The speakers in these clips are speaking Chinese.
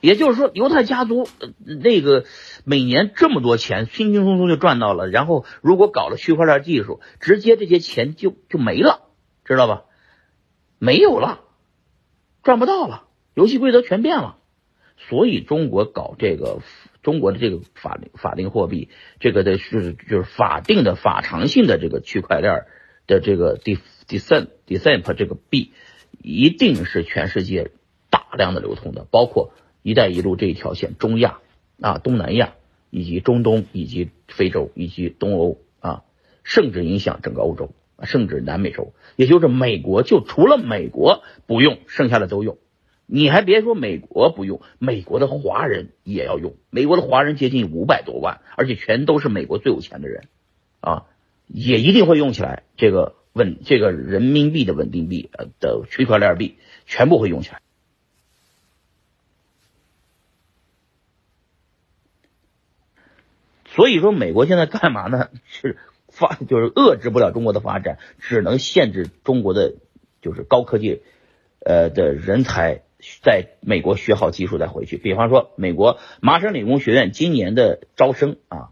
也就是说，犹太家族那个每年这么多钱，轻轻松松就赚到了。然后，如果搞了区块链技术，直接这些钱就就没了，知道吧？没有了，赚不到了，游戏规则全变了。所以，中国搞这个中国的这个法定法定货币，这个的是就是法定的法偿性的这个区块链的这个 d d c e n d c e n 这个币，一定是全世界大量的流通的，包括。一带一路这一条线，中亚啊、东南亚以及中东以及非洲以及东欧啊，甚至影响整个欧洲，甚至南美洲，也就是美国，就除了美国不用，剩下的都用。你还别说美国不用，美国的华人也要用。美国的华人接近五百多万，而且全都是美国最有钱的人啊，也一定会用起来。这个稳，这个人民币的稳定币呃的区块链币，全部会用起来。所以说，美国现在干嘛呢？是发就是遏制不了中国的发展，只能限制中国的就是高科技呃的人才在美国学好技术再回去。比方说，美国麻省理工学院今年的招生啊，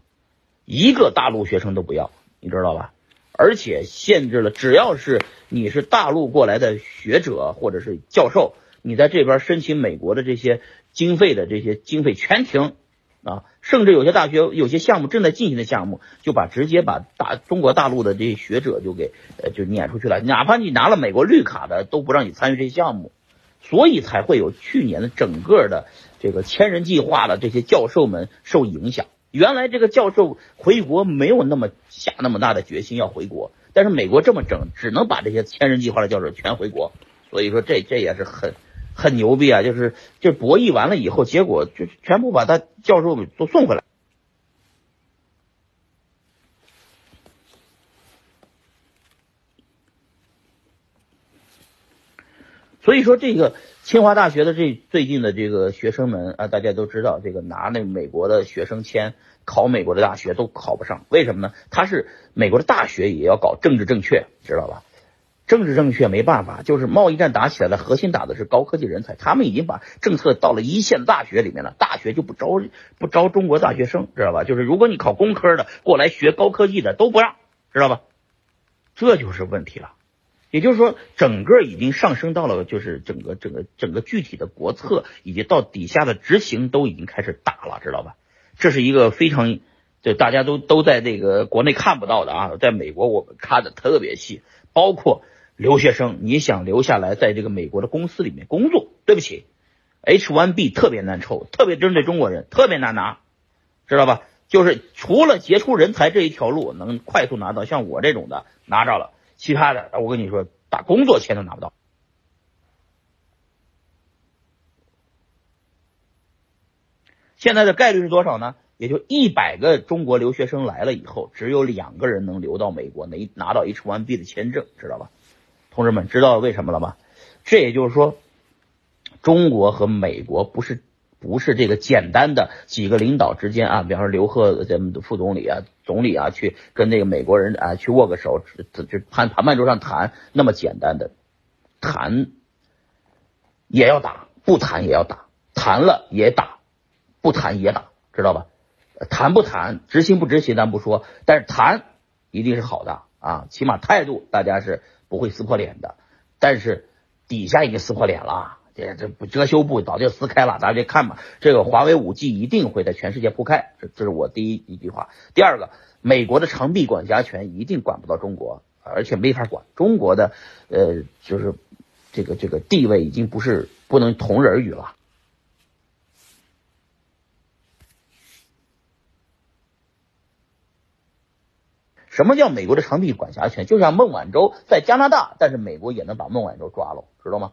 一个大陆学生都不要，你知道吧？而且限制了，只要是你是大陆过来的学者或者是教授，你在这边申请美国的这些经费的这些经费全停。啊，甚至有些大学有些项目正在进行的项目，就把直接把大中国大陆的这些学者就给呃就撵出去了，哪怕你拿了美国绿卡的，都不让你参与这些项目，所以才会有去年的整个的这个千人计划的这些教授们受影响。原来这个教授回国没有那么下那么大的决心要回国，但是美国这么整，只能把这些千人计划的教授全回国，所以说这这也是很。很牛逼啊！就是就博弈完了以后，结果就全部把他教授都送回来。所以说，这个清华大学的这最近的这个学生们啊，大家都知道，这个拿那美国的学生签考美国的大学都考不上，为什么呢？他是美国的大学也要搞政治正确，知道吧？政治正确没办法，就是贸易战打起来了，核心打的是高科技人才。他们已经把政策到了一线大学里面了，大学就不招不招中国大学生，知道吧？就是如果你考工科的过来学高科技的都不让，知道吧？这就是问题了。也就是说，整个已经上升到了，就是整个整个整个具体的国策以及到底下的执行都已经开始打了，知道吧？这是一个非常就大家都都在这个国内看不到的啊，在美国我们看的特别细，包括。留学生，你想留下来在这个美国的公司里面工作？对不起，H1B 特别难抽，特别针对中国人，特别难拿，知道吧？就是除了杰出人才这一条路能快速拿到，像我这种的拿着了，其他的我跟你说，打工作签都拿不到。现在的概率是多少呢？也就一百个中国留学生来了以后，只有两个人能留到美国，能拿到 H1B 的签证，知道吧？同志们知道为什么了吗？这也就是说，中国和美国不是不是这个简单的几个领导之间啊，比方说刘鹤咱们的副总理啊、总理啊，去跟那个美国人啊去握个手，就谈谈判桌上谈那么简单的，谈也要打，不谈也要打，谈了也打，不谈也打，知道吧？谈不谈，执行不执行咱不说，但是谈一定是好的啊，起码态度大家是。不会撕破脸的，但是底下已经撕破脸了，这这不遮羞布早就撕开了，大家看吧。这个华为五 G 一定会在全世界铺开，这这是我第一一句话。第二个，美国的长臂管辖权一定管不到中国，而且没法管。中国的呃，就是这个这个地位已经不是不能同日而语了。什么叫美国的长臂管辖权？就像孟晚舟在加拿大，但是美国也能把孟晚舟抓了，知道吗？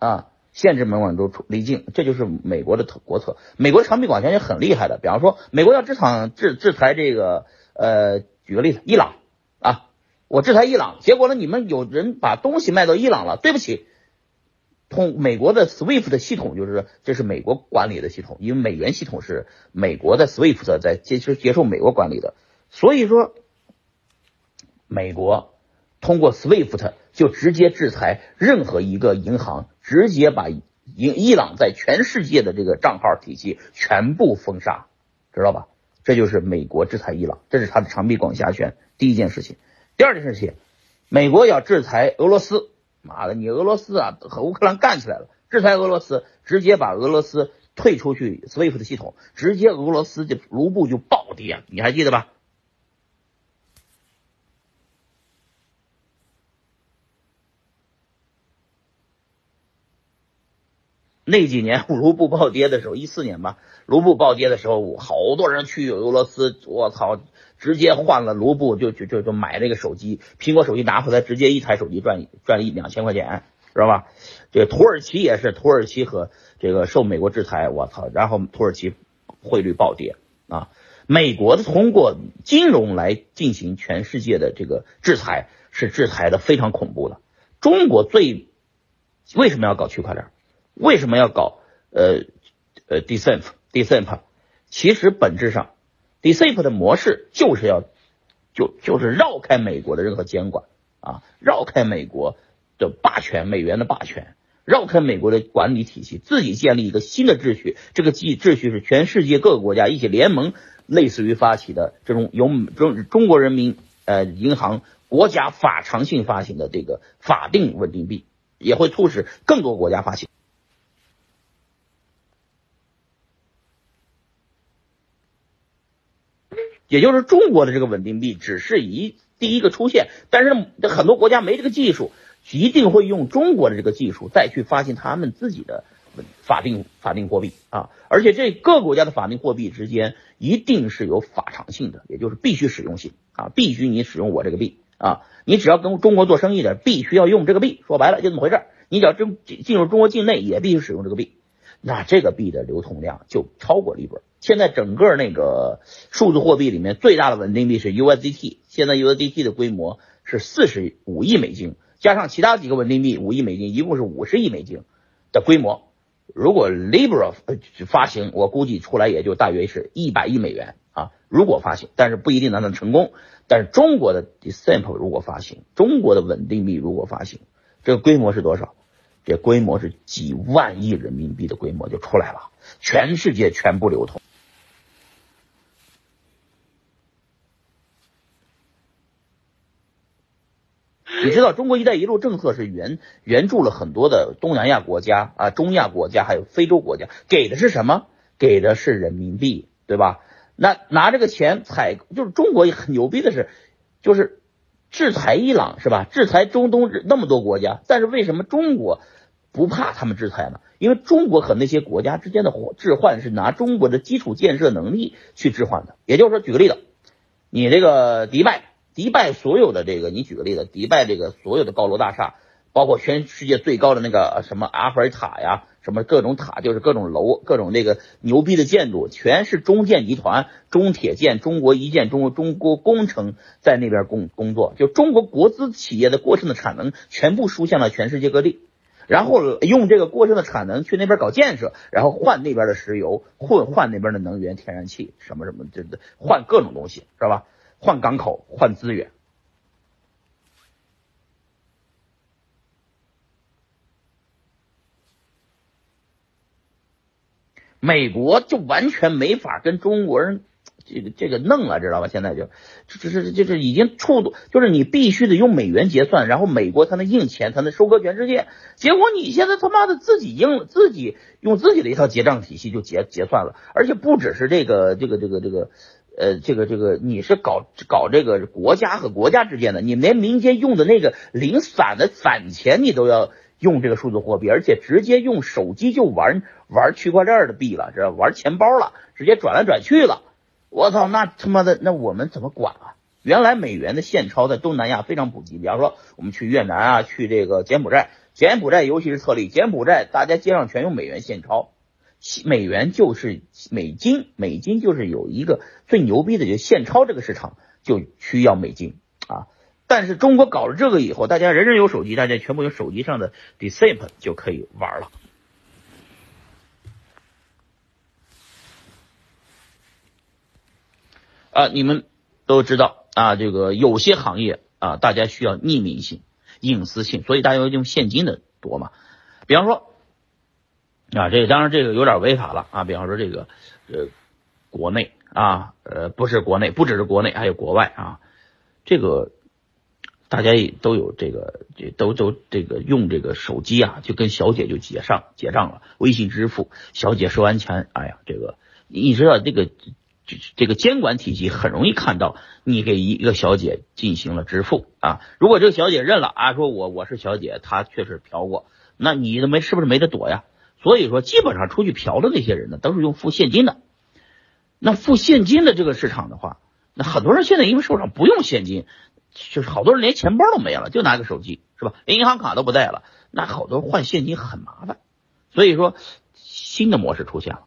啊，限制孟晚舟出离境，这就是美国的国策。美国长臂管辖权很厉害的，比方说，美国要制裁制制裁这个呃，举个例子，伊朗啊，我制裁伊朗，结果呢，你们有人把东西卖到伊朗了，对不起，通美国的 SWIFT 的系统就是这是美国管理的系统，因为美元系统是美国的 SWIFT 在接接受美国管理的，所以说。美国通过 SWIFT 就直接制裁任何一个银行，直接把伊伊朗在全世界的这个账号体系全部封杀，知道吧？这就是美国制裁伊朗，这是他的长臂管辖权。第一件事情，第二件事情，美国要制裁俄罗斯，妈的，你俄罗斯啊和乌克兰干起来了，制裁俄罗斯，直接把俄罗斯退出去 SWIFT 系统，直接俄罗斯的卢布就暴跌，你还记得吧？那几年 卢布暴跌的时候，一四年吧，卢布暴跌的时候，好多人去俄罗斯，我操，直接换了卢布，就就就就买那个手机，苹果手机拿回来，直接一台手机赚赚一两千块钱，知道吧？这土耳其也是，土耳其和这个受美国制裁，我操，然后土耳其汇率暴跌啊！美国通过金融来进行全世界的这个制裁，是制裁的非常恐怖的。中国最为什么要搞区块链？为什么要搞呃呃 d e c e p d e c e p 其实本质上 d e c e p 的模式就是要就就是绕开美国的任何监管啊，绕开美国的霸权，美元的霸权，绕开美国的管理体系，自己建立一个新的秩序。这个秩秩序是全世界各个国家一起联盟，类似于发起的这种由中中国人民呃银行国家法偿性发行的这个法定稳定币，也会促使更多国家发行。也就是中国的这个稳定币只是一第一个出现，但是很多国家没这个技术，一定会用中国的这个技术再去发行他们自己的法定法定货币啊！而且这各国家的法定货币之间一定是有法偿性的，也就是必须使用性啊，必须你使用我这个币啊，你只要跟中国做生意的，必须要用这个币。说白了就这么回事，你只要进进入中国境内也必须使用这个币，那这个币的流通量就超过利本。现在整个那个数字货币里面最大的稳定币是 USDT，现在 USDT 的规模是四十五亿美金，加上其他几个稳定币五亿美金，一共是五十亿美金的规模。如果 Libra 发行，我估计出来也就大约是一百亿美元啊。如果发行，但是不一定能能成功。但是中国的 December 如果发行，中国的稳定币如果发行，这个规模是多少？这规模是几万亿人民币的规模就出来了，全世界全部流通。你知道中国“一带一路”政策是援援助了很多的东南亚国家啊、中亚国家，还有非洲国家，给的是什么？给的是人民币，对吧？那拿这个钱采，就是中国很牛逼的是，就是制裁伊朗是吧？制裁中东那么多国家，但是为什么中国不怕他们制裁呢？因为中国和那些国家之间的置换是拿中国的基础建设能力去置换的。也就是说，举个例子，你这个迪拜。迪拜所有的这个，你举个例子，迪拜这个所有的高楼大厦，包括全世界最高的那个什么阿弗尔塔呀，什么各种塔，就是各种楼，各种那个牛逼的建筑，全是中建集团、中铁建、中国一建、中国中国工程在那边工工作，就中国国资企业的过剩的产能全部输向了全世界各地，然后用这个过剩的产能去那边搞建设，然后换那边的石油，换换那边的能源、天然气，什么什么，这换各种东西，知道吧？换港口，换资源，美国就完全没法跟中国人这个这个弄了，知道吧？现在就就是就是已经触动，就是你必须得用美元结算，然后美国才能印钱，才能收割全世界。结果你现在他妈的自己印，自己用自己的一套结账体系就结结算了，而且不只是这个这个这个这个。呃，这个这个，你是搞搞这个国家和国家之间的，你连民间用的那个零散的散钱，你都要用这个数字货币，而且直接用手机就玩玩区块链的币了，知道玩钱包了，直接转来转去了。我操，那他妈的，那我们怎么管啊？原来美元的现钞在东南亚非常普及，比方说我们去越南啊，去这个柬埔寨，柬埔寨尤其是特例，柬埔寨大家街上全用美元现钞。美元就是美金，美金就是有一个最牛逼的，就现钞这个市场就需要美金啊。但是中国搞了这个以后，大家人人有手机，大家全部用手机上的 d e c e p 就可以玩了。啊，你们都知道啊，这个有些行业啊，大家需要匿名性、隐私性，所以大家要用现金的多嘛。比方说。啊，这当然这个有点违法了啊。比方说这个呃国内啊，呃不是国内，不只是国内，还有国外啊。这个大家也都有这个，这都都这个用这个手机啊，就跟小姐就结上结账了，微信支付，小姐收完钱，哎呀，这个你知道这个这这个监管体系很容易看到你给一个小姐进行了支付啊。如果这个小姐认了啊，说我我是小姐，她确实嫖过，那你都没是不是没得躲呀？所以说，基本上出去嫖的那些人呢，都是用付现金的。那付现金的这个市场的话，那很多人现在因为手上不用现金，就是好多人连钱包都没了，就拿个手机，是吧？连银行卡都不带了，那好多换现金很麻烦。所以说，新的模式出现了。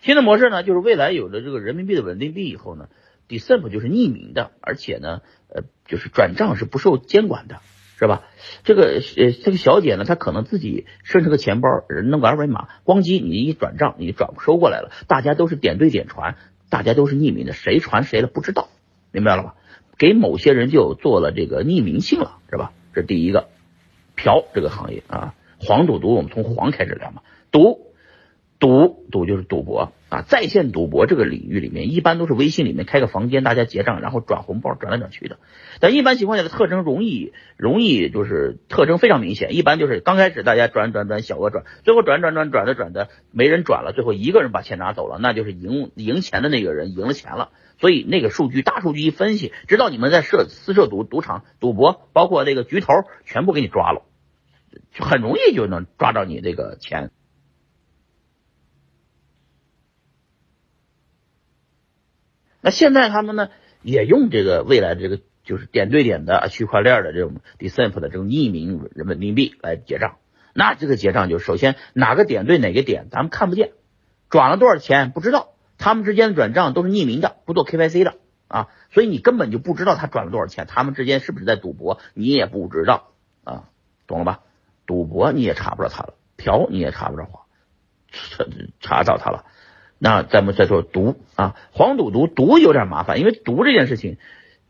新的模式呢，就是未来有了这个人民币的稳定币以后呢 d e c e m p 就是匿名的，而且呢，呃，就是转账是不受监管的。是吧？这个呃，这个小姐呢，她可能自己设置个钱包，弄个二维码，咣叽，你一转账，你转收过来了，大家都是点对点传，大家都是匿名的，谁传谁的不知道，明白了吧？给某些人就做了这个匿名性了，是吧？这是第一个，嫖这个行业啊，黄赌毒，我们从黄开始聊嘛，赌。赌赌就是赌博啊，在线赌博这个领域里面，一般都是微信里面开个房间，大家结账，然后转红包，转来转去的。但一般情况下的特征容易容易就是特征非常明显，一般就是刚开始大家转转转小额转，最后转转转转的转的没人转了，最后一个人把钱拿走了，那就是赢赢钱的那个人赢了钱了。所以那个数据大数据一分析，知道你们在设私设赌赌场赌博，包括那个局头全部给你抓了，就很容易就能抓到你这个钱。那现在他们呢也用这个未来的这个就是点对点的区块链的这种 Decemp 的这种匿名人民币币来结账。那这个结账就首先哪个点对哪个点咱们看不见，转了多少钱不知道，他们之间的转账都是匿名的，不做 KYC 的啊，所以你根本就不知道他转了多少钱，他们之间是不是在赌博你也不知道啊，懂了吧？赌博你也查不着他了，嫖你也查不着查查到他了。那咱们再说毒啊，黄赌毒，毒有点麻烦，因为毒这件事情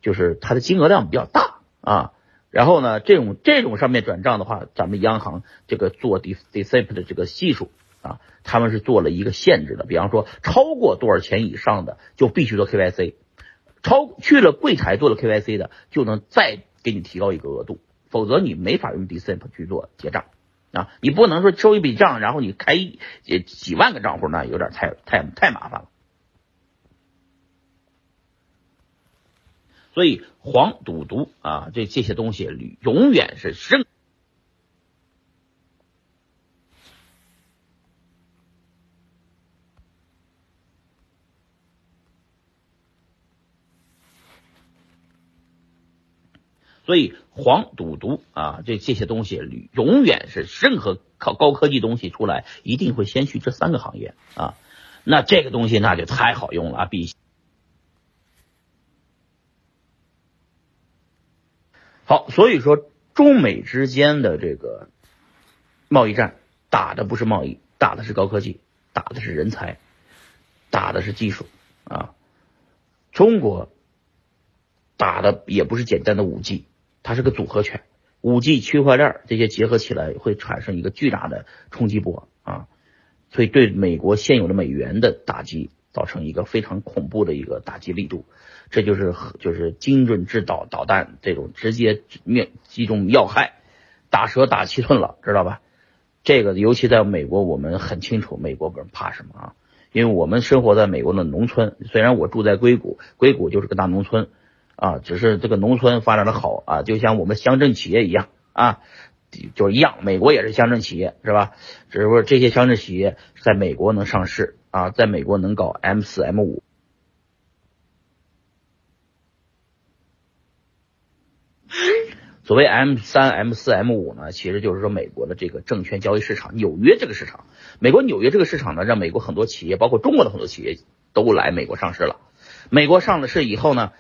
就是它的金额量比较大啊。然后呢，这种这种上面转账的话，咱们央行这个做 d e c e p 的这个系数啊，他们是做了一个限制的，比方说超过多少钱以上的就必须做 KYC，超去了柜台做了 KYC 的就能再给你提高一个额度，否则你没法用 d e c e p 去做结账。啊，你不能说收一笔账，然后你开几几万个账户，那有点太太太麻烦了。所以黄赌毒啊，这这些东西永远是生。所以黄赌毒啊，这这些东西永远是任何靠高科技东西出来，一定会先去这三个行业啊。那这个东西那就太好用了啊，比好。所以说，中美之间的这个贸易战打的不是贸易，打的是高科技，打的是人才，打的是技术啊。中国打的也不是简单的五 G。它是个组合拳，五 G、区块链这些结合起来会产生一个巨大的冲击波啊，所以对美国现有的美元的打击造成一个非常恐怖的一个打击力度，这就是就是精准制导导弹这种直接面击中要害，打蛇打七寸了，知道吧？这个尤其在美国，我们很清楚美国人怕什么啊，因为我们生活在美国的农村，虽然我住在硅谷，硅谷就是个大农村。啊，只是这个农村发展的好啊，就像我们乡镇企业一样啊，就一样。美国也是乡镇企业，是吧？只不过这些乡镇企业在美国能上市啊，在美国能搞 M 四 M 五。所谓 M 三 M 四 M 五呢，其实就是说美国的这个证券交易市场，纽约这个市场，美国纽约这个市场呢，让美国很多企业，包括中国的很多企业都来美国上市了。美国上了市以后呢？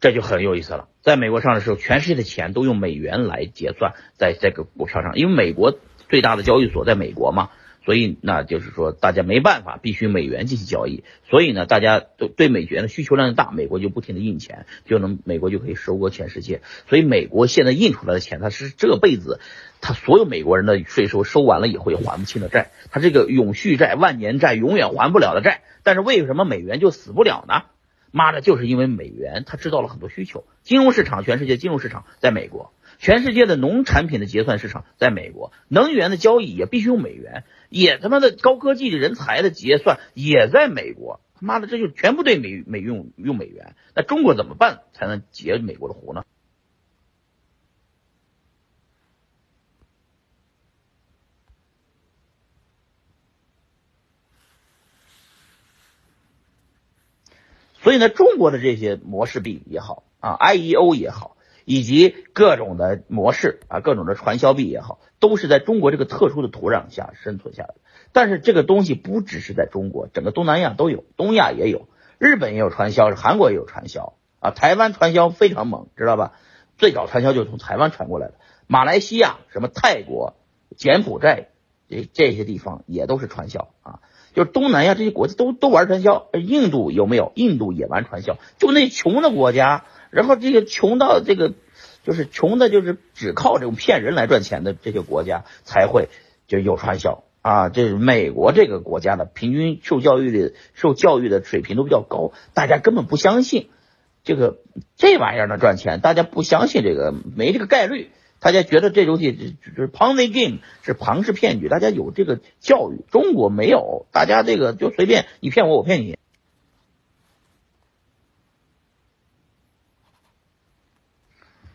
这就很有意思了，在美国上的时候，全世界的钱都用美元来结算，在这个股票上，因为美国最大的交易所在美国嘛，所以那就是说大家没办法，必须美元进行交易。所以呢，大家都对美元的需求量大，美国就不停的印钱，就能美国就可以收割全世界。所以美国现在印出来的钱，它是这辈子，他所有美国人的税收收完了以后也还不清的债，他这个永续债、万年债永远还不了的债。但是为什么美元就死不了呢？妈的，就是因为美元它制造了很多需求，金融市场，全世界金融市场在美国，全世界的农产品的结算市场在美国，能源的交易也必须用美元，也他妈的高科技的人才的结算也在美国，他妈的这就全部对美美用用美元，那中国怎么办才能解美国的壶呢？所以呢，中国的这些模式币也好啊，IEO 也好，以及各种的模式啊，各种的传销币也好，都是在中国这个特殊的土壤下生存下来的。但是这个东西不只是在中国，整个东南亚都有，东亚也有，日本也有传销，韩国也有传销啊，台湾传销非常猛，知道吧？最早传销就是从台湾传过来的，马来西亚、什么泰国、柬埔寨这这些地方也都是传销啊。就是东南亚这些国家都都玩传销，印度有没有？印度也玩传销。就那穷的国家，然后这个穷到这个，就是穷的，就是只靠这种骗人来赚钱的这些国家才会就有传销啊。这美国这个国家的平均受教育的受教育的水平都比较高，大家根本不相信这个这玩意儿能赚钱，大家不相信这个没这个概率。大家觉得这东西就是 Ponzi game 是庞氏骗局，大家有这个教育，中国没有，大家这个就随便你骗我，我骗你。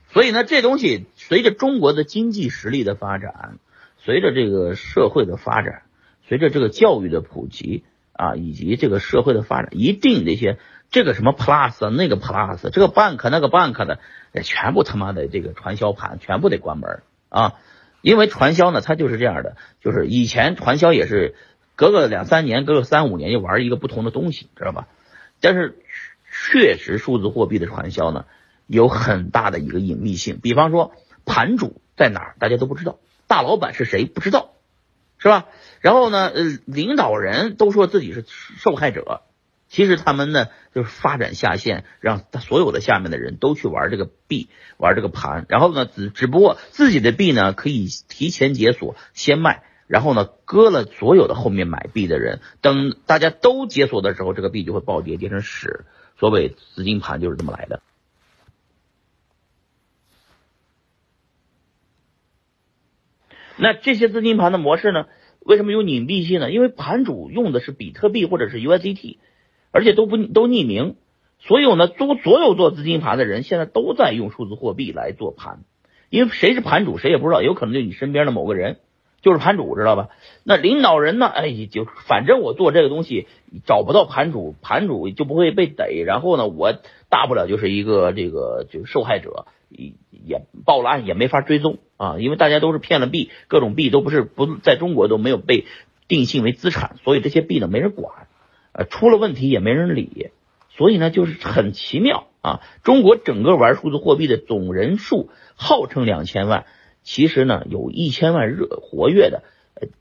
所以呢，这东西随着中国的经济实力的发展，随着这个社会的发展，随着这个教育的普及啊，以及这个社会的发展，一定这些。这个什么 plus 那个 plus，这个 bank 那个 bank 的，全部他妈的这个传销盘全部得关门啊！因为传销呢，它就是这样的，就是以前传销也是隔个两三年，隔个三五年就玩一个不同的东西，知道吧？但是确实数字货币的传销呢，有很大的一个隐秘性。比方说盘主在哪儿，大家都不知道；大老板是谁，不知道，是吧？然后呢，呃，领导人都说自己是受害者。其实他们呢，就是发展下线，让他所有的下面的人都去玩这个币，玩这个盘。然后呢，只只不过自己的币呢可以提前解锁，先卖。然后呢，割了所有的后面买币的人。等大家都解锁的时候，这个币就会暴跌，跌成屎。所谓资金盘就是这么来的。那这些资金盘的模式呢，为什么有隐蔽性呢？因为盘主用的是比特币或者是 USDT。而且都不都匿名，所有呢做所有做资金盘的人现在都在用数字货币来做盘，因为谁是盘主谁也不知道，有可能就你身边的某个人就是盘主，知道吧？那领导人呢？哎，就反正我做这个东西找不到盘主，盘主就不会被逮，然后呢，我大不了就是一个这个就是受害者，也报了案也没法追踪啊，因为大家都是骗了币，各种币都不是不在中国都没有被定性为资产，所以这些币呢没人管。呃，出了问题也没人理，所以呢，就是很奇妙啊。中国整个玩数字货币的总人数号称两千万，其实呢，有一千万热活跃的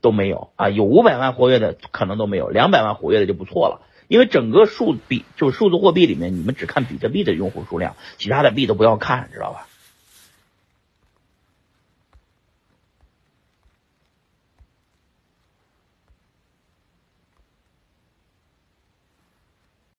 都没有啊，有五百万活跃的可能都没有，两百万活跃的就不错了。因为整个数币就是数字货币里面，你们只看比特币的用户数量，其他的币都不要看，知道吧？